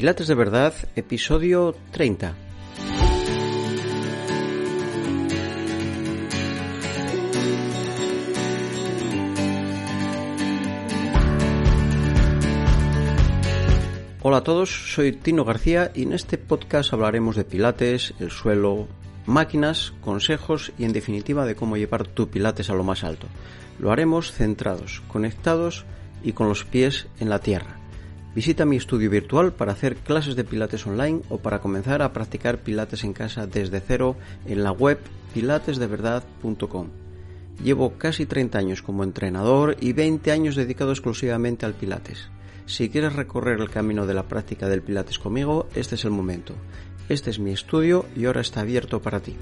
Pilates de Verdad, episodio 30. Hola a todos, soy Tino García y en este podcast hablaremos de Pilates, el suelo, máquinas, consejos y en definitiva de cómo llevar tu Pilates a lo más alto. Lo haremos centrados, conectados y con los pies en la tierra. Visita mi estudio virtual para hacer clases de pilates online o para comenzar a practicar pilates en casa desde cero en la web pilatesdeverdad.com. Llevo casi 30 años como entrenador y 20 años dedicado exclusivamente al pilates. Si quieres recorrer el camino de la práctica del pilates conmigo, este es el momento. Este es mi estudio y ahora está abierto para ti.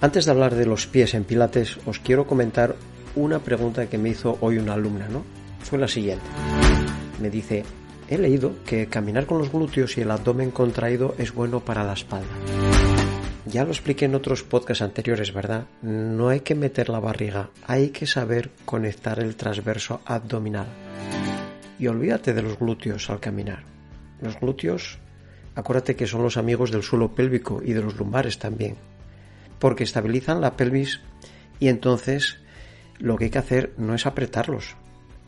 Antes de hablar de los pies en pilates, os quiero comentar una pregunta que me hizo hoy una alumna, ¿no? Fue la siguiente. Me dice, he leído que caminar con los glúteos y el abdomen contraído es bueno para la espalda. Ya lo expliqué en otros podcasts anteriores, ¿verdad? No hay que meter la barriga, hay que saber conectar el transverso abdominal. Y olvídate de los glúteos al caminar. Los glúteos, acuérdate que son los amigos del suelo pélvico y de los lumbares también, porque estabilizan la pelvis y entonces lo que hay que hacer no es apretarlos,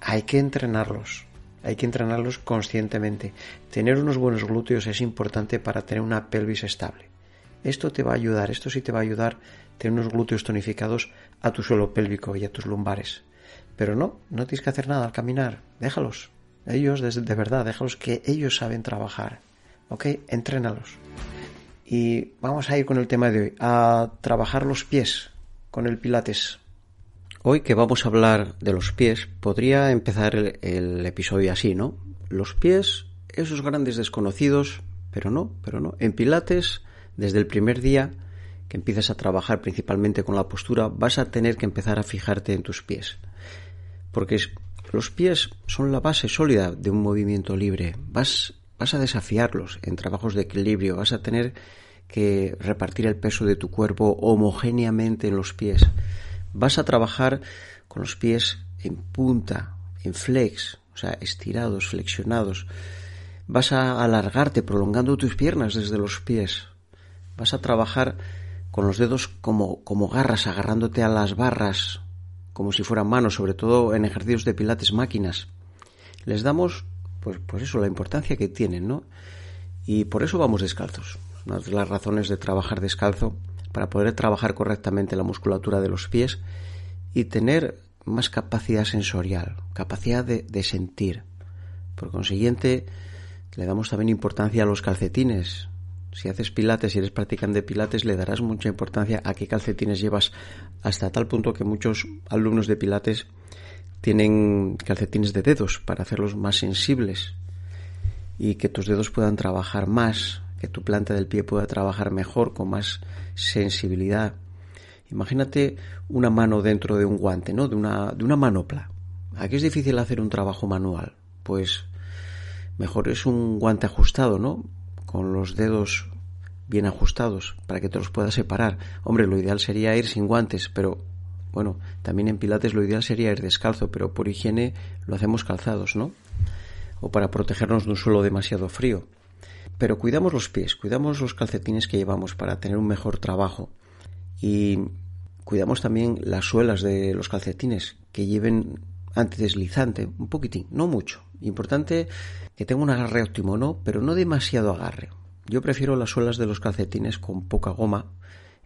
hay que entrenarlos. Hay que entrenarlos conscientemente. Tener unos buenos glúteos es importante para tener una pelvis estable. Esto te va a ayudar, esto sí te va a ayudar tener unos glúteos tonificados a tu suelo pélvico y a tus lumbares. Pero no, no tienes que hacer nada al caminar. Déjalos. Ellos, de verdad, déjalos que ellos saben trabajar. ¿Ok? Entrénalos. Y vamos a ir con el tema de hoy, a trabajar los pies con el pilates. Hoy que vamos a hablar de los pies, podría empezar el, episodio así, ¿no? Los pies, esos grandes desconocidos, pero no, pero no. En Pilates, desde el primer día que empiezas a trabajar principalmente con la postura, vas a tener que empezar a fijarte en tus pies. Porque los pies son la base sólida de un movimiento libre. Vas, vas a desafiarlos en trabajos de equilibrio, vas a tener que repartir el peso de tu cuerpo homogéneamente en los pies vas a trabajar con los pies en punta, en flex, o sea, estirados, flexionados. Vas a alargarte, prolongando tus piernas desde los pies. Vas a trabajar con los dedos como, como garras, agarrándote a las barras, como si fueran manos, sobre todo en ejercicios de pilates máquinas. Les damos, pues, pues eso, la importancia que tienen, ¿no? Y por eso vamos descalzos. Una de las razones de trabajar descalzo para poder trabajar correctamente la musculatura de los pies y tener más capacidad sensorial, capacidad de, sentir. Por consiguiente, le damos también importancia a los calcetines. Si haces pilates y eres practicante de pilates, le darás mucha importancia a qué calcetines llevas, hasta tal punto que muchos alumnos de pilates tienen calcetines de dedos para hacerlos más sensibles y que tus dedos puedan trabajar más que tu planta del pie pueda trabajar mejor, con más sensibilidad. Imagínate una mano dentro de un guante, ¿no? De una, de una manopla. Aquí es difícil hacer un trabajo manual. Pues mejor es un guante ajustado, ¿no? Con los dedos bien ajustados para que te los puedas separar. Hombre, lo ideal sería ir sin guantes, pero bueno, también en pilates lo ideal sería ir descalzo, pero por higiene lo hacemos calzados, ¿no? O para protegernos de un suelo demasiado frío. Pero cuidamos los pies, cuidamos los calcetines que llevamos para tener un mejor trabajo. Y cuidamos también las suelas de los calcetines, que lleven antideslizante, un poquitín, no mucho. Importante que tenga un agarre óptimo, ¿no? Pero no demasiado agarre. Yo prefiero las suelas de los calcetines con poca goma,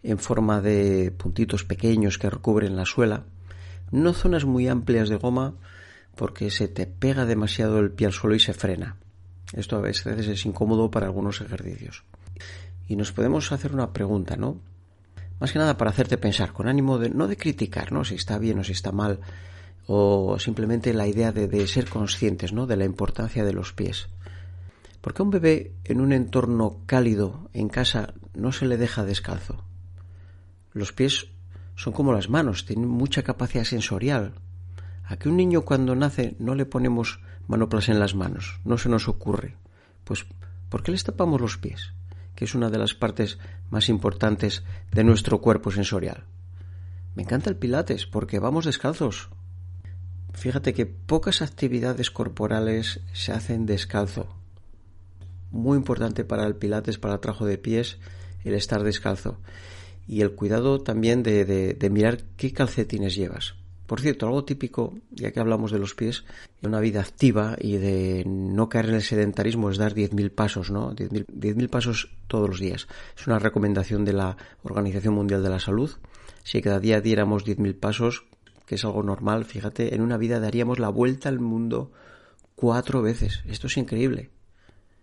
en forma de puntitos pequeños que recubren la suela. No zonas muy amplias de goma, porque se te pega demasiado el pie al suelo y se frena. Esto a veces es incómodo para algunos ejercicios. y nos podemos hacer una pregunta, ¿no? Más que nada para hacerte pensar, con ánimo de no de criticar, ¿no? Si está bien o si está mal, o simplemente la idea de, de ser conscientes, ¿no? De la importancia de los pies. ¿Por qué a un bebé en un entorno cálido en casa no se le deja descalzo? Los pies son como las manos, tienen mucha capacidad sensorial. ¿A que un niño cuando nace no le ponemos manoplas en las manos? No se nos ocurre. Pues, ¿por qué les tapamos los pies? que es una de las partes más importantes de nuestro cuerpo sensorial. Me encanta el pilates porque vamos descalzos. Fíjate que pocas actividades corporales se hacen descalzo. Muy importante para el pilates, para el trabajo de pies, el estar descalzo. Y el cuidado también de, de mirar qué calcetines llevas. Por cierto, algo típico, ya que hablamos de los pies, de una vida activa y de no caer en el sedentarismo es dar 10.000 pasos, ¿no? 10.000 pasos todos los días. Es una recomendación de la Organización Mundial de la Salud. Si cada día diéramos 10.000 pasos, que es algo normal, fíjate, en una vida daríamos la vuelta al mundo cuatro veces. Esto es increíble.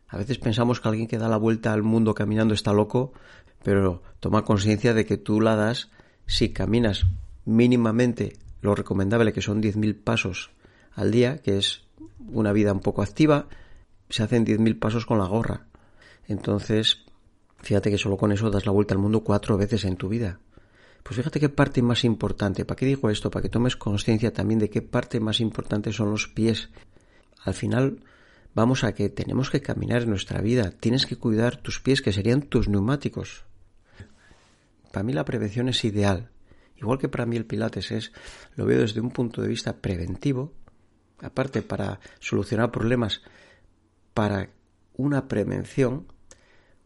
A veces pensamos que alguien que da la vuelta al mundo caminando está loco, pero toma conciencia de que tú la das si caminas mínimamente lo recomendable que son 10.000 pasos al día, que es una vida un poco activa, se hacen 10.000 pasos con la gorra. Entonces, fíjate que solo con eso das la vuelta al mundo cuatro veces en tu vida. Pues fíjate qué parte más importante. ¿Para qué digo esto? Para que tomes conciencia también de qué parte más importante son los pies. Al final, vamos a que tenemos que caminar en nuestra vida. Tienes que cuidar tus pies, que serían tus neumáticos. Para mí la prevención es ideal. Igual que para mí el Pilates es, lo veo desde un punto de vista preventivo, aparte para solucionar problemas, para una prevención,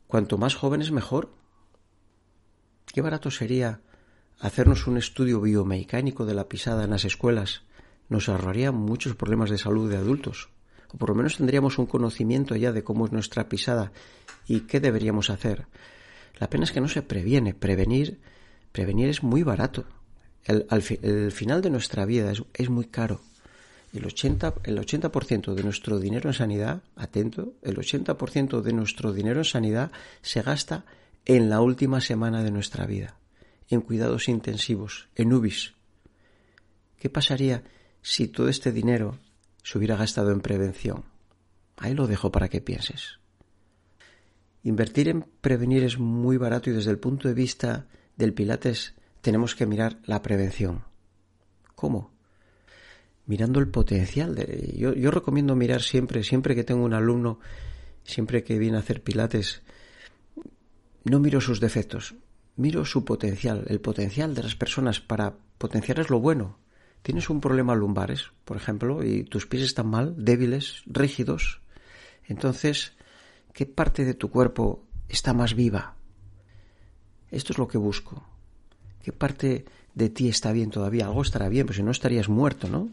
cuanto más jóvenes mejor. Qué barato sería hacernos un estudio biomecánico de la pisada en las escuelas. Nos ahorraría muchos problemas de salud de adultos. O por lo menos tendríamos un conocimiento ya de cómo es nuestra pisada y qué deberíamos hacer. La pena es que no se previene. Prevenir Prevenir es muy barato. El, final de nuestra vida es, muy caro. El 80%, el 80 de nuestro dinero en sanidad, atento, el 80% de nuestro dinero en sanidad se gasta en la última semana de nuestra vida, en cuidados intensivos, en UBIs. ¿Qué pasaría si todo este dinero se hubiera gastado en prevención? Ahí lo dejo para que pienses. Invertir en prevenir es muy barato y desde el punto de vista del Pilates tenemos que mirar la prevención. ¿Cómo? Mirando el potencial. De, yo, yo recomiendo mirar siempre, siempre que tengo un alumno, siempre que viene a hacer Pilates, no miro sus defectos, miro su potencial, el potencial de las personas para potenciar es lo bueno. Tienes un problema lumbares, por ejemplo, y tus pies están mal, débiles, rígidos. Entonces, ¿qué parte de tu cuerpo está más viva? Esto es lo que busco. ¿Qué parte de ti está bien todavía? Algo estará bien, pues si no estarías muerto, ¿no?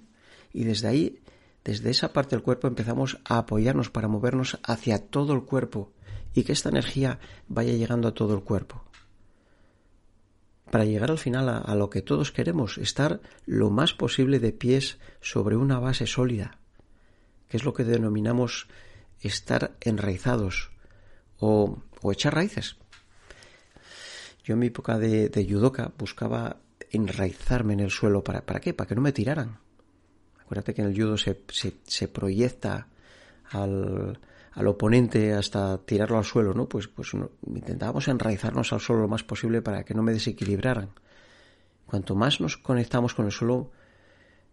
Y desde ahí, desde esa parte del cuerpo empezamos a apoyarnos para movernos hacia todo el cuerpo y que esta energía vaya llegando a todo el cuerpo. Para llegar al final a, lo que todos queremos, estar lo más posible de pies sobre una base sólida, que es lo que denominamos estar enraizados o echar raíces. Yo en mi época de, de judoka buscaba enraizarme en el suelo. ¿Para, ¿Para qué? Para que no me tiraran. Acuérdate que en el judo se, se, proyecta al, al, oponente hasta tirarlo al suelo, ¿no? Pues, pues intentábamos enraizarnos al suelo lo más posible para que no me desequilibraran. Cuanto más nos conectamos con el suelo,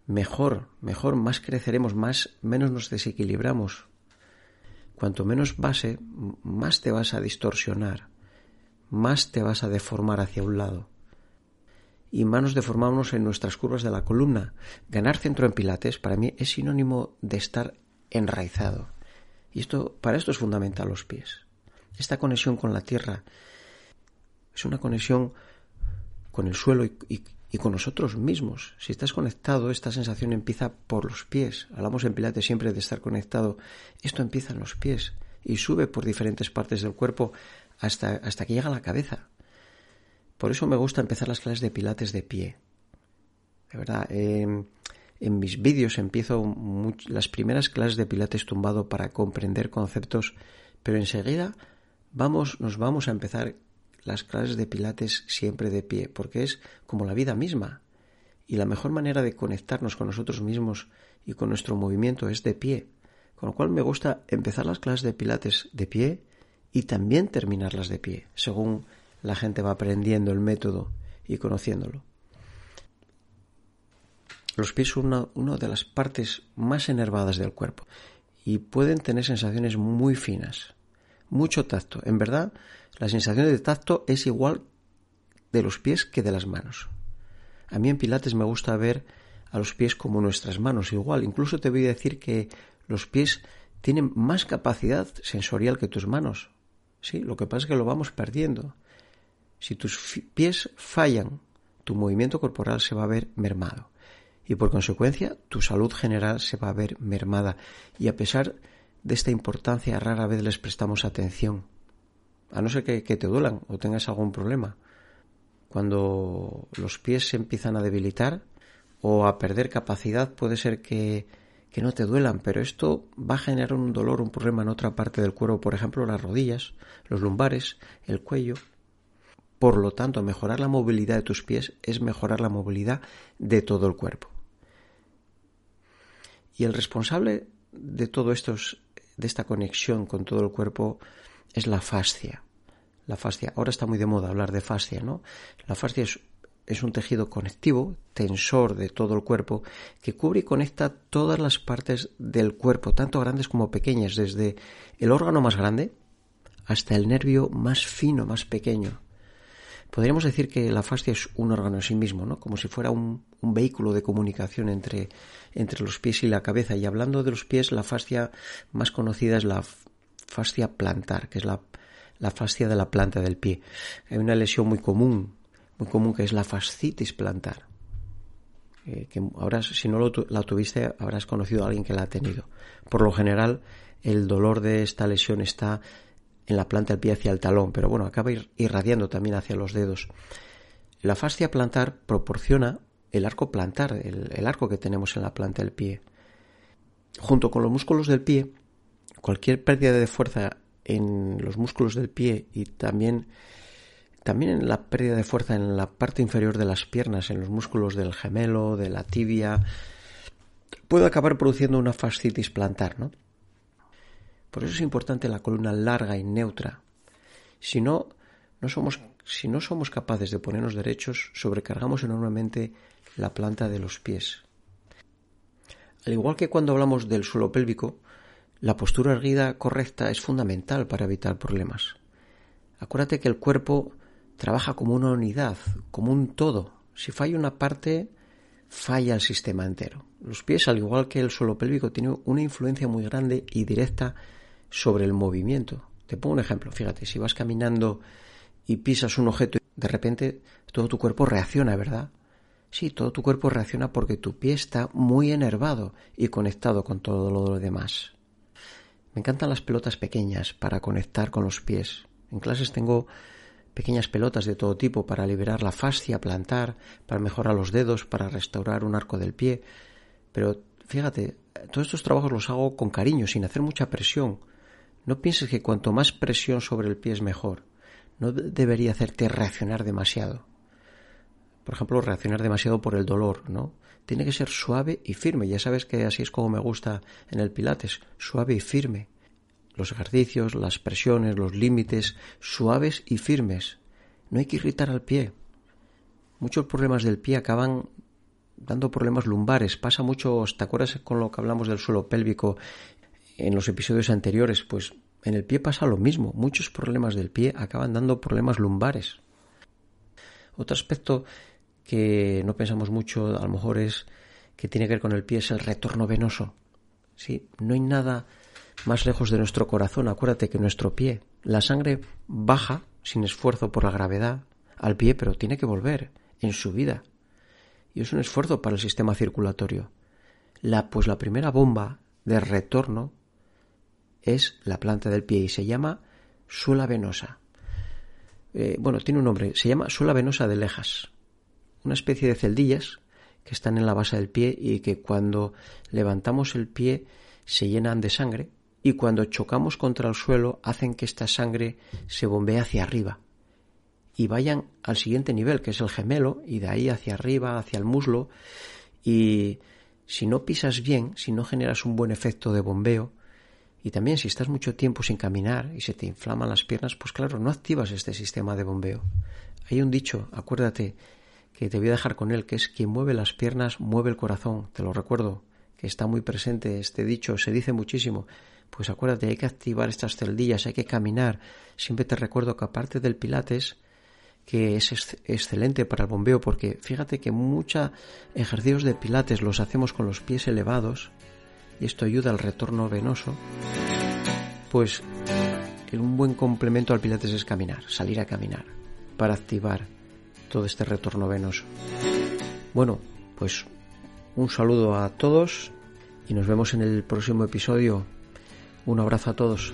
mejor, mejor, más creceremos, más, menos nos desequilibramos. Cuanto menos base, más te vas a distorsionar más te vas a deformar hacia un lado. Y más nos deformamos en nuestras curvas de la columna. Ganar centro en pilates para mí es sinónimo de estar enraizado. Y esto, para esto es fundamental los pies. Esta conexión con la tierra es una conexión con el suelo y, y, con nosotros mismos. Si estás conectado, esta sensación empieza por los pies. Hablamos en Pilates siempre de estar conectado. Esto empieza en los pies y sube por diferentes partes del cuerpo hasta, hasta que llega a la cabeza. Por eso me gusta empezar las clases de pilates de pie. De verdad, en mis vídeos empiezo las primeras clases de pilates tumbado para comprender conceptos, pero enseguida vamos, nos vamos a empezar las clases de pilates siempre de pie, porque es como la vida misma. Y la mejor manera de conectarnos con nosotros mismos y con nuestro movimiento es de pie. Con lo cual me gusta empezar las clases de pilates de pie y también terminarlas de pie, según la gente va aprendiendo el método y conociéndolo. Los pies son una, de las partes más enervadas del cuerpo y pueden tener sensaciones muy finas, mucho tacto. En verdad, la sensación de tacto es igual de los pies que de las manos. A mí en Pilates me gusta ver a los pies como nuestras manos, igual. Incluso te voy a decir que los pies tienen más capacidad sensorial que tus manos. Sí, lo que pasa es que lo vamos perdiendo. Si tus pies fallan, tu movimiento corporal se va a ver mermado y por consecuencia tu salud general se va a ver mermada y a pesar de esta importancia rara vez les prestamos atención, a no ser que, te duelan o tengas algún problema. Cuando los pies se empiezan a debilitar o a perder capacidad puede ser que, que no te duelan, pero esto va a generar un dolor, un problema en otra parte del cuerpo, por ejemplo las rodillas, los lumbares, el cuello, por lo tanto, mejorar la movilidad de tus pies es mejorar la movilidad de todo el cuerpo. Y el responsable de todo esto, de esta conexión con todo el cuerpo, es la fascia. La fascia, ahora está muy de moda hablar de fascia, ¿no? La fascia es, es un tejido conectivo, tensor de todo el cuerpo, que cubre y conecta todas las partes del cuerpo, tanto grandes como pequeñas, desde el órgano más grande hasta el nervio más fino, más pequeño. Podríamos decir que la fascia es un órgano en sí mismo, ¿no? Como si fuera un, vehículo de comunicación entre, entre los pies y la cabeza. Y hablando de los pies, la fascia más conocida es la fascia plantar, que es la, la fascia de la planta del pie. Hay una lesión muy común, muy común que es la fascitis plantar. Eh, que ahora, si no la tuviste, habrás conocido a alguien que la ha tenido. Por lo general, el dolor de esta lesión está en la planta del pie hacia el talón, pero bueno, acaba irradiando también hacia los dedos. La fascia plantar proporciona el arco plantar, el, arco que tenemos en la planta del pie. Junto con los músculos del pie, cualquier pérdida de fuerza en los músculos del pie y también, también en la pérdida de fuerza en la parte inferior de las piernas, en los músculos del gemelo, de la tibia, puede acabar produciendo una fascitis plantar, ¿no? Por eso es importante la columna larga y neutra. Si no, no somos, si no somos capaces de ponernos derechos, sobrecargamos enormemente la planta de los pies. Al igual que cuando hablamos del suelo pélvico, la postura erguida correcta es fundamental para evitar problemas. Acuérdate que el cuerpo trabaja como una unidad, como un todo. Si falla una parte, falla el sistema entero. Los pies, al igual que el suelo pélvico, tienen una influencia muy grande y directa sobre el movimiento. Te pongo un ejemplo, fíjate, si vas caminando y pisas un objeto, de repente todo tu cuerpo reacciona, ¿verdad? Sí, todo tu cuerpo reacciona porque tu pie está muy enervado y conectado con todo lo demás. Me encantan las pelotas pequeñas para conectar con los pies. En clases tengo pequeñas pelotas de todo tipo para liberar la fascia plantar, para mejorar los dedos, para restaurar un arco del pie. Pero fíjate, todos estos trabajos los hago con cariño, sin hacer mucha presión, no pienses que cuanto más presión sobre el pie es mejor. No debería hacerte reaccionar demasiado. Por ejemplo, reaccionar demasiado por el dolor, ¿no? Tiene que ser suave y firme. Ya sabes que así es como me gusta en el Pilates, suave y firme. Los ejercicios, las presiones, los límites, suaves y firmes. No hay que irritar al pie. Muchos problemas del pie acaban dando problemas lumbares. Pasa mucho, ¿te acuerdas con lo que hablamos del suelo pélvico en los episodios anteriores, pues en el pie pasa lo mismo. Muchos problemas del pie acaban dando problemas lumbares. Otro aspecto que no pensamos mucho, a lo mejor es que tiene que ver con el pie, es el retorno venoso. ¿Sí? No hay nada más lejos de nuestro corazón. Acuérdate que nuestro pie, la sangre baja sin esfuerzo por la gravedad al pie, pero tiene que volver en su vida. Y es un esfuerzo para el sistema circulatorio. La, pues la primera bomba de retorno es la planta del pie y se llama suela venosa. Eh, bueno, tiene un nombre, se llama suela venosa de lejas. Una especie de celdillas que están en la base del pie y que cuando levantamos el pie se llenan de sangre y cuando chocamos contra el suelo hacen que esta sangre se bombee hacia arriba y vayan al siguiente nivel, que es el gemelo, y de ahí hacia arriba, hacia el muslo, y si no pisas bien, si no generas un buen efecto de bombeo, y también si estás mucho tiempo sin caminar y se te inflaman las piernas, pues claro, no activas este sistema de bombeo. Hay un dicho, acuérdate, que te voy a dejar con él, que es quien mueve las piernas mueve el corazón, te lo recuerdo, que está muy presente este dicho, se dice muchísimo. Pues acuérdate, hay que activar estas celdillas, hay que caminar. Siempre te recuerdo que aparte del pilates, que es excelente para el bombeo porque fíjate que muchos ejercicios de pilates los hacemos con los pies elevados y esto ayuda al retorno venoso, pues un buen complemento al pilates es caminar, salir a caminar para activar todo este retorno venoso. Bueno, pues un saludo a todos y nos vemos en el próximo episodio. Un abrazo a todos.